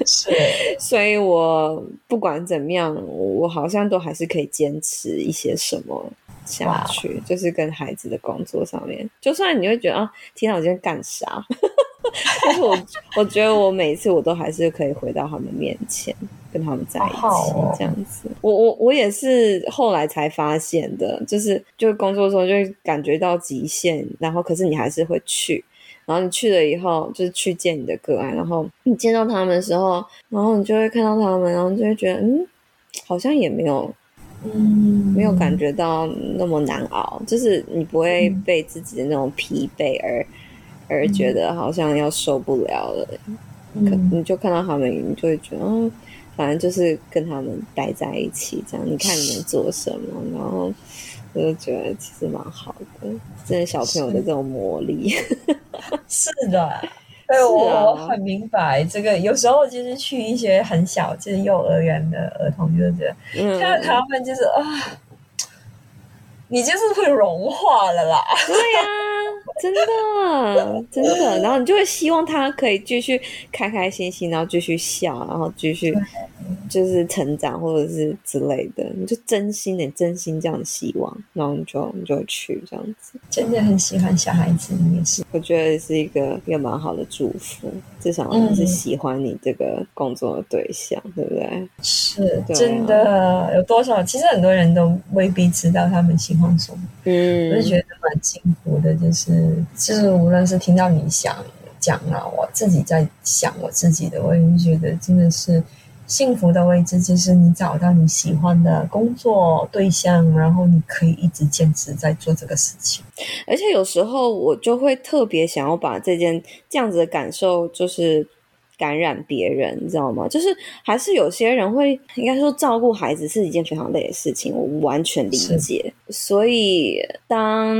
是，所以我不管怎么样，我好像都还是可以坚持一些什么下去.就是跟孩子的工作上面，就算你会觉得啊，天哪，我今天干啥？但是我我觉得我每一次我都还是可以回到他们面前，跟他们在一起，oh. 这样子。我我我也是后来才发现的，就是就工作的时候就会感觉到极限，然后可是你还是会去。然后你去了以后，就是去见你的个案，然后你见到他们的时候，然后你就会看到他们，然后你就会觉得，嗯，好像也没有，嗯，没有感觉到那么难熬，就是你不会被自己的那种疲惫而、嗯、而觉得好像要受不了了。嗯、可你就看到他们，你就会觉得，嗯，反正就是跟他们待在一起，这样你看你能做什么，然后。我就觉得其实蛮好的，真的小朋友的这种魔力，是，是的，对、啊、我我很明白这个。有时候就是去一些很小，就是幼儿园的儿童，就是觉得、嗯、看到他们就是啊，你就是会融化了啦。对呀、啊。真的，真的，然后你就会希望他可以继续开开心心，然后继续笑，然后继续就是成长或者是之类的，你就真心的、真心这样希望，然后你就你就去这样子。真的很喜欢小孩子，你也是，我觉得是一个一个蛮好的祝福，至少你是喜欢你这个工作的对象，嗯、对不对？是，真的有多少？其实很多人都未必知道他们喜欢什么，嗯，我就觉得蛮幸福的，就是。就是无论是听到你想讲啊，我自己在想我自己的，我也觉得真的是幸福的位置，就是你找到你喜欢的工作对象，然后你可以一直坚持在做这个事情。而且有时候我就会特别想要把这件这样子的感受，就是。感染别人，你知道吗？就是还是有些人会，应该说照顾孩子是一件非常累的事情，我完全理解。所以当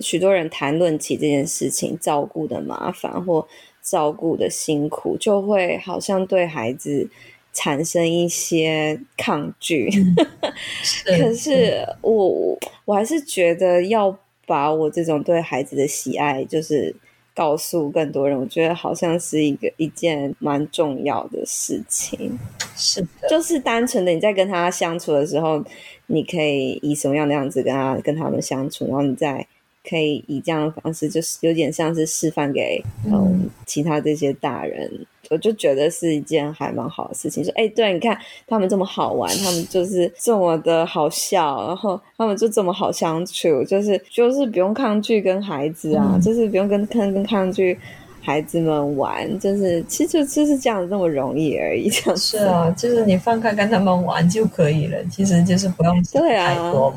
许多人谈论起这件事情，照顾的麻烦或照顾的辛苦，就会好像对孩子产生一些抗拒。是可是我我还是觉得要把我这种对孩子的喜爱，就是。告诉更多人，我觉得好像是一个一件蛮重要的事情。是的，就是单纯的你在跟他相处的时候，你可以以什么样的样子跟他跟他们相处，然后你再可以以这样的方式，就是有点像是示范给嗯，嗯其他这些大人。我就觉得是一件还蛮好的事情，说，哎，对，你看他们这么好玩，他们就是这么的好笑，然后他们就这么好相处，就是就是不用抗拒跟孩子啊，嗯、就是不用跟跟跟抗拒孩子们玩，就是其实就就是这样那么容易而已。这样是啊，就是你放开跟他们玩就可以了，其实就是不用想太多嘛。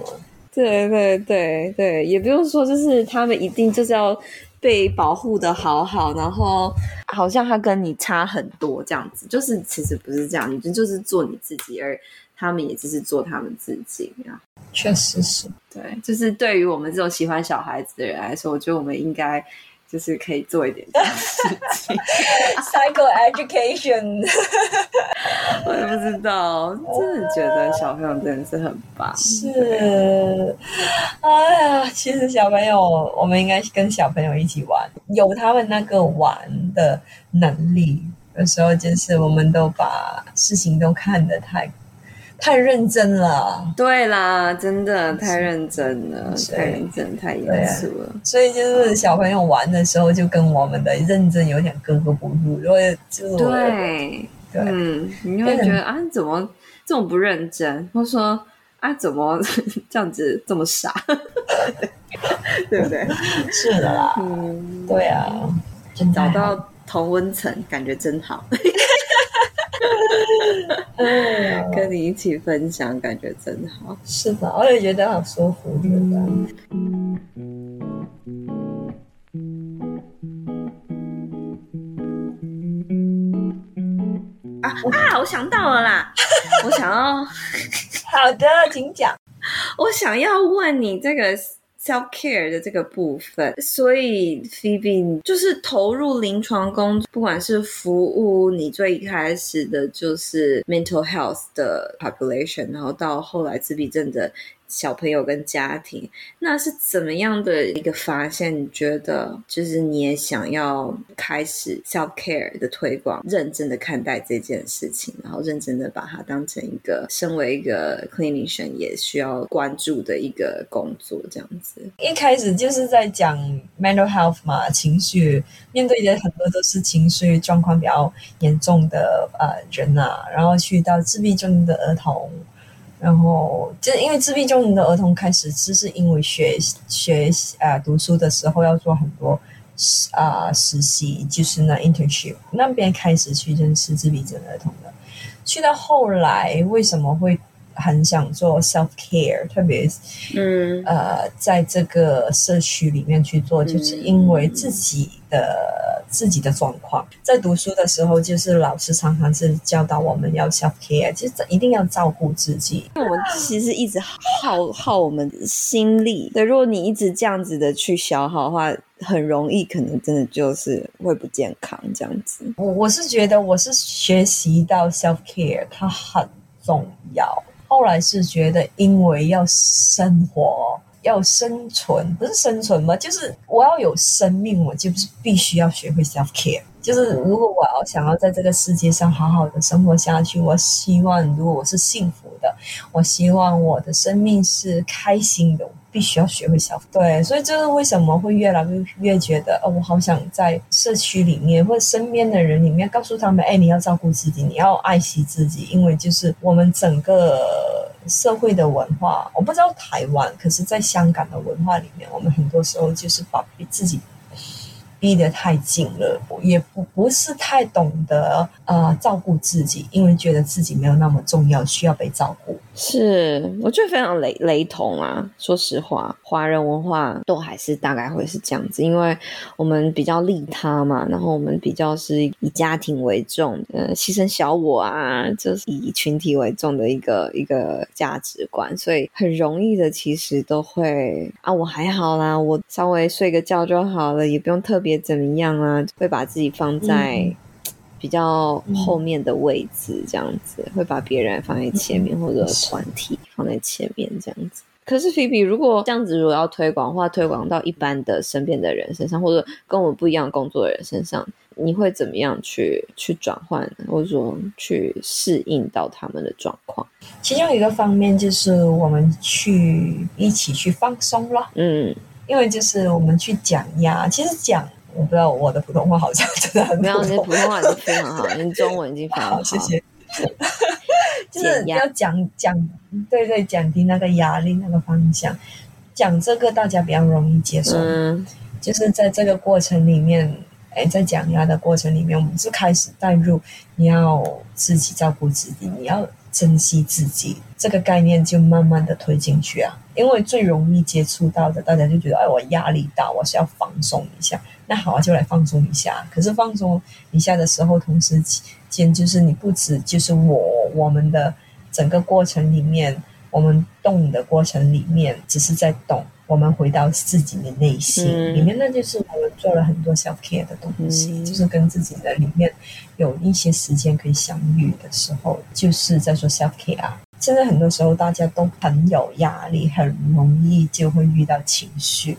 对对对对，也不用说就是他们一定就是要被保护的好好，然后好像他跟你差很多这样子，就是其实不是这样，你就就是做你自己，而他们也只是做他们自己啊。确实是，对，就是对于我们这种喜欢小孩子的人来说，我觉得我们应该就是可以做一点这样的事情。Psycho education，我也不知道，真的觉得小朋友真的是很棒。是，哎呀，其实小朋友，我们应该跟小朋友一起玩，有他们那个玩的能力。有时候就是我们都把事情都看得太。太认真了，对啦，真的太认真了，太认真，太严肃了。所以就是小朋友玩的时候，就跟我们的认真有点格格不入。因为就对，对，嗯，你会觉得啊，怎么这么不认真？或说啊，怎么 这样子这么傻？对不对？是的啦，嗯，对啊，找到同温层，感觉真好。跟你一起分享，感觉真好。是吧，我也觉得好舒服，对吧？啊啊！我想到了啦，我想要。好的，请讲。我想要问你这个。Self care 的这个部分，所以 Phoebe 就是投入临床工作，不管是服务你最一开始的就是 mental health 的 population，然后到后来自闭症的。小朋友跟家庭，那是怎么样的一个发现？你觉得就是你也想要开始 self care 的推广，认真的看待这件事情，然后认真的把它当成一个身为一个 clinician 也需要关注的一个工作，这样子。一开始就是在讲 mental health 嘛，情绪面对的很多都是情绪状况比较严重的呃人啊，然后去到自闭症的儿童。然后就是因为自闭症的儿童开始只是因为学学啊、呃、读书的时候要做很多啊、呃、实习，就是那 internship 那边开始去认识自闭症儿童的。去到后来为什么会很想做 self care，特别嗯呃在这个社区里面去做，就是因为自己的。自己的状况，在读书的时候，就是老师常常是教导我们要 self care，就是一定要照顾自己。因为我们其实一直耗耗我们的心力，对，如果你一直这样子的去消耗的话，很容易可能真的就是会不健康这样子。我我是觉得我是学习到 self care，它很重要。后来是觉得因为要生活。要生存，不是生存吗？就是我要有生命，我就是必须要学会 self care。就是如果我要想要在这个世界上好好的生活下去，我希望如果我是幸福的，我希望我的生命是开心的，我必须要学会 self。对，所以就是为什么会越来越越觉得，哦，我好想在社区里面或者身边的人里面告诉他们，哎，你要照顾自己，你要爱惜自己，因为就是我们整个。社会的文化，我不知道台湾，可是在香港的文化里面，我们很多时候就是把自己逼得太紧了，也不不是太懂得呃照顾自己，因为觉得自己没有那么重要，需要被照顾。是，我觉得非常雷雷同啊！说实话，华人文化都还是大概会是这样子，因为我们比较利他嘛，然后我们比较是以家庭为重，呃，牺牲小我啊，就是以群体为重的一个一个价值观，所以很容易的，其实都会啊，我还好啦，我稍微睡个觉就好了，也不用特别怎么样啊，会把自己放在。嗯比较后面的位置，这样子、嗯、会把别人放在前面，或者团体放在前面，这样子。可是菲比，如果这样子如果要推广的话，推广到一般的身边的人身上，或者跟我们不一样工作的人身上，你会怎么样去去转换，或者说去适应到他们的状况？其中一个方面就是我们去一起去放松了，嗯，因为就是我们去讲呀，其实讲。我不知道我的普通话好像真的很没有，你的普通话已经非常好，你中文已经非常好，谢谢。就是要讲讲，对对，降低那个压力那个方向，讲这个大家比较容易接受。嗯，就是在这个过程里面，哎，在讲压的过程里面，我们是开始带入你要自己照顾自己，你要珍惜自己这个概念，就慢慢的推进去啊。因为最容易接触到的，大家就觉得，哎，我压力大，我是要放松一下。那好啊，就来放松一下。可是放松一下的时候，同时间就是你不止就是我我们的整个过程里面，我们动的过程里面，只是在动。我们回到自己的内心里面，那就是我们做了很多 self care 的东西，就是跟自己的里面有一些时间可以相遇的时候，就是在做 self care 啊。现在很多时候大家都很有压力，很容易就会遇到情绪。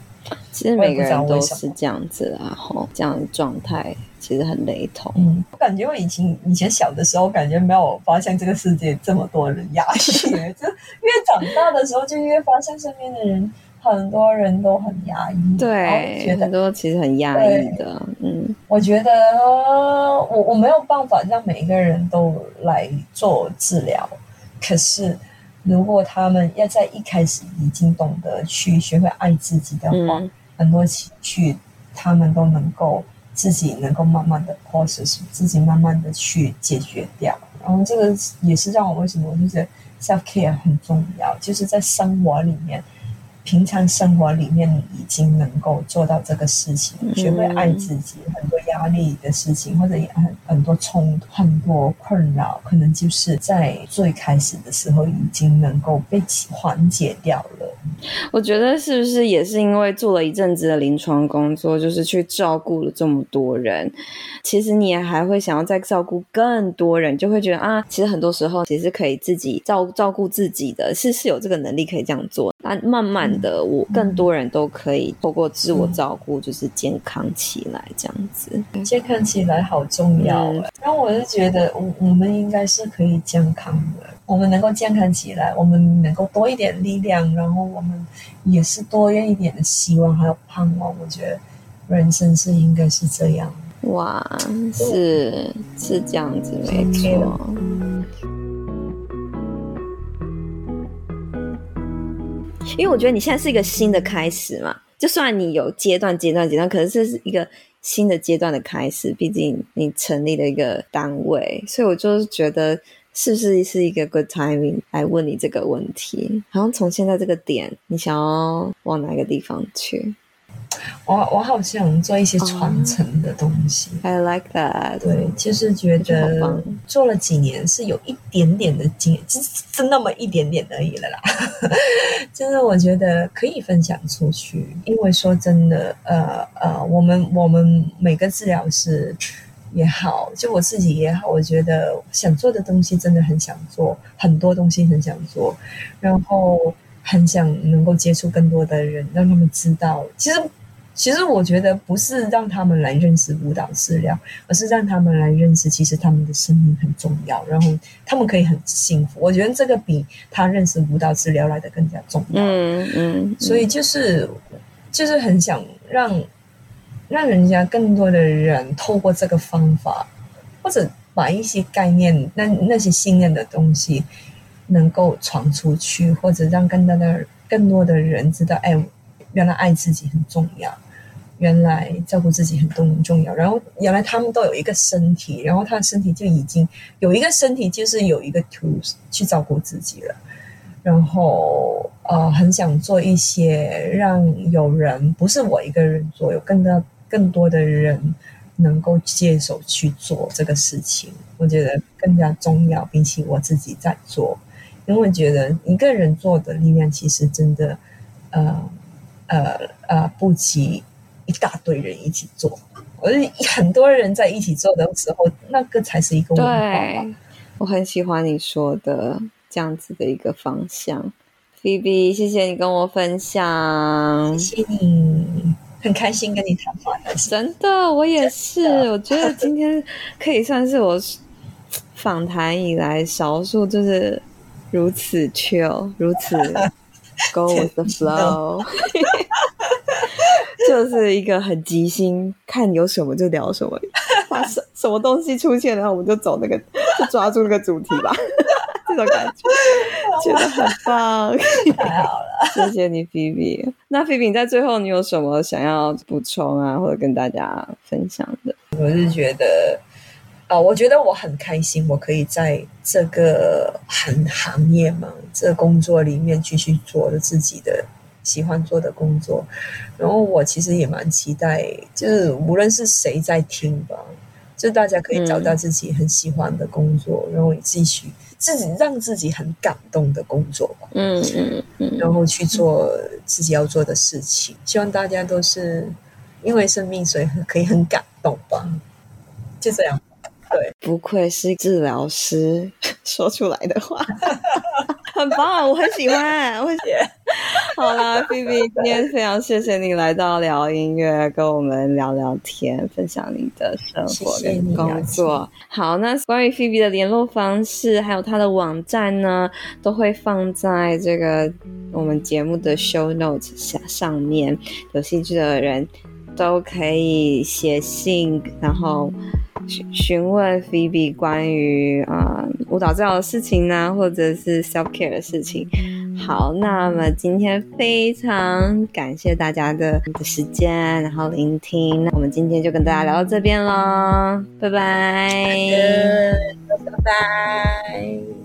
其实每个人都是这样子啊，吼，这样的状态其实很雷同。嗯，我感觉我以前以前小的时候，感觉没有发现这个世界这么多人压抑，就越长大的时候，就越发现身边的人。很多人都很压抑，对，觉得很多其实很压抑的。嗯，我觉得我我没有办法让每一个人都来做治疗，可是如果他们要在一开始已经懂得去学会爱自己的话，嗯、很多情绪他们都能够自己能够慢慢的 process，自己慢慢的去解决掉。然后这个也是让我为什么我就觉得 self care 很重要，就是在生活里面。平常生活里面，你已经能够做到这个事情，学会爱自己。很多压力的事情，或者很很多冲突、很多困扰，可能就是在最开始的时候已经能够被缓解掉了。我觉得是不是也是因为做了一阵子的临床工作，就是去照顾了这么多人，其实你也还会想要再照顾更多人，就会觉得啊，其实很多时候其实可以自己照照顾自己的，是是有这个能力可以这样做。那慢慢的，我更多人都可以透过自我照顾，就是健康起来这样子。健康起来好重要。然后我就觉得，我我们应该是可以健康的。我们能够健康起来，我们能够多一点力量，然后我们也是多一点的希望还有盼望。我觉得人生是应该是这样。哇，是是这样子，没错。因为我觉得你现在是一个新的开始嘛，就算你有阶段、阶段、阶段，可是这是一个新的阶段的开始。毕竟你成立了一个单位，所以我就是觉得是不是是一个 good timing 来问你这个问题？好像从现在这个点，你想要往哪个地方去？我我好想做一些传承的东西。Oh, I like that。对，就是觉得做了几年是有一点点的经验，就是那么一点点而已了啦。就是我觉得可以分享出去，因为说真的，呃呃，我们我们每个治疗师也好，就我自己也好，我觉得想做的东西真的很想做，很多东西很想做，然后很想能够接触更多的人，让他们知道，其实。其实我觉得不是让他们来认识舞蹈治疗，而是让他们来认识，其实他们的生命很重要，然后他们可以很幸福。我觉得这个比他认识舞蹈治疗来的更加重要。嗯嗯。所以就是就是很想让让人家更多的人透过这个方法，或者把一些概念、那那些信念的东西能够传出去，或者让更多的更多的人知道，哎，原来爱自己很重要。原来照顾自己很重重要，然后原来他们都有一个身体，然后他的身体就已经有一个身体，就是有一个 tools 去照顾自己了。然后呃，很想做一些让有人不是我一个人做，有更多更多的人能够接手去做这个事情，我觉得更加重要，比起我自己在做，因为我觉得一个人做的力量其实真的呃呃呃不及。一大堆人一起做，而很多人在一起做的时候，那个才是一个文化。对，我很喜欢你说的这样子的一个方向。Phoebe，谢谢你跟我分享，谢谢你，很开心跟你谈话的。真的，我也是。我觉得今天可以算是我访谈以来少数就是如此 chill，如此 go with the flow。就是一个很即兴，看有什么就聊什么，把什什么东西出现，然后我们就走那个，就抓住那个主题吧，这种感觉，觉得很棒，太好了。谢谢你，Phoebe。那 Phoebe 在最后，你有什么想要补充啊，或者跟大家分享的？我是觉得，啊、呃，我觉得我很开心，我可以在这个行行业嘛，这个工作里面继续做着自己的喜欢做的工作。然后我其实也蛮期待，就是无论是谁在听吧。就大家可以找到自己很喜欢的工作，嗯、然后继续自己让自己很感动的工作，嗯嗯嗯，然后去做自己要做的事情。希望大家都是因为生命，所以可以很感动吧。就这样，对，不愧是治疗师 说出来的话。很棒，我很喜欢，我很。好啦，Phoebe，今天非常谢谢你来到聊音乐，跟我们聊聊天，分享你的生活跟工作。好，那关于 Phoebe 的联络方式，还有她的网站呢，都会放在这个我们节目的 show notes 下上面，有兴趣的人都可以写信，然后。询问 Phoebe 关于啊、呃、舞蹈治疗的事情呢，或者是 self care 的事情。好，那么今天非常感谢大家的时间，然后聆听。那我们今天就跟大家聊到这边喽，拜拜，拜拜。